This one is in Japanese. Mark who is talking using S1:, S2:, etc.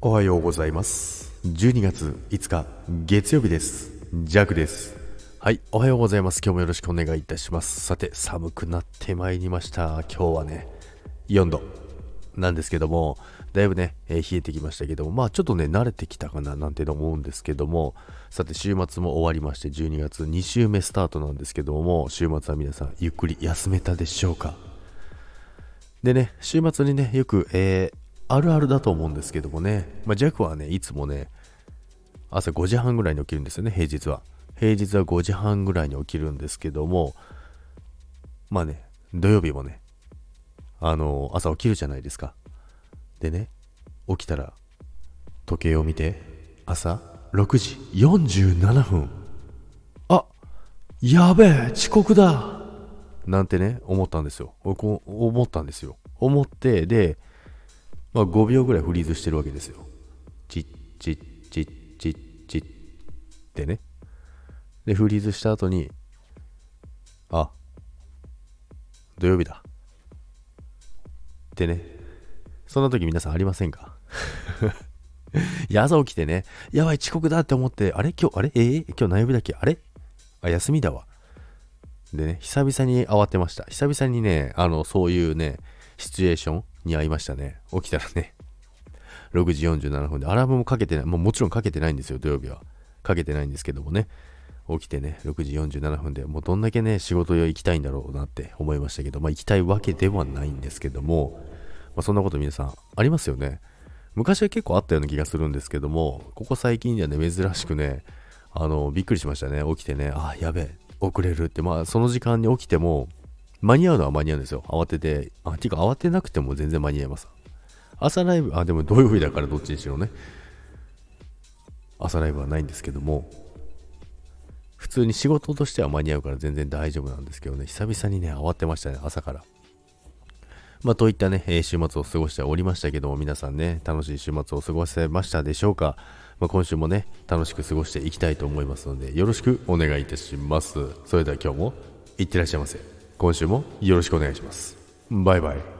S1: おはようございます。12月5日月曜日です。ジャクです。はいおはようございます。今日もよろしくお願いいたします。さて寒くなってまいりました。今日はね4度なんですけどもだいぶね、えー、冷えてきましたけどもまあちょっとね慣れてきたかななんて思うんですけどもさて週末も終わりまして12月2週目スタートなんですけども週末は皆さんゆっくり休めたでしょうか。でね週末にねよく、えー、あるあるだと思うんですけどもね、まあ、ジャックはね、いつもね、朝5時半ぐらいに起きるんですよね、平日は。平日は5時半ぐらいに起きるんですけども、まあね、土曜日もね、あのー、朝起きるじゃないですか。でね、起きたら、時計を見て、朝6時47分。あやべえ、遅刻だなんてね、思ったんですよ。こう思ったんですよ。思って、で、まあ、5秒ぐらいフリーズしてるわけですよ。チッチッチッチッチッってね。で、フリーズした後に、あ、土曜日だ。ってね。そんな時皆さんありませんか？いや、朝起きてね、やばい、遅刻だって思って、あれ？今日、あれ？えー、今日何曜日だっけ？あれ？あ、休みだわ。でね、久々に慌てました。久々にね、あの、そういうね、シチュエーションに会いましたね。起きたらね、6時47分で、アラームもかけてない、もうもちろんかけてないんですよ、土曜日は。かけてないんですけどもね、起きてね、6時47分でもうどんだけね、仕事行きたいんだろうなって思いましたけど、まあ行きたいわけではないんですけども、まあ、そんなこと皆さんありますよね。昔は結構あったような気がするんですけども、ここ最近ではね、珍しくね、あの、びっくりしましたね。起きてね、あ、やべえ、遅れるって、まあその時間に起きても、間に合うのは間に合うんですよ。慌てて。あ、ていうか慌てなくても全然間に合います。朝ライブ、あ、でも土曜日だからどっちにしろね。朝ライブはないんですけども、普通に仕事としては間に合うから全然大丈夫なんですけどね、久々にね、慌てましたね、朝から。まあ、といったね、週末を過ごしておりましたけども、皆さんね、楽しい週末を過ごせましたでしょうか。まあ、今週もね、楽しく過ごしていきたいと思いますので、よろしくお願いいたします。それでは今日も、いってらっしゃいませ。今週もよろしくお願いします。バイバイ。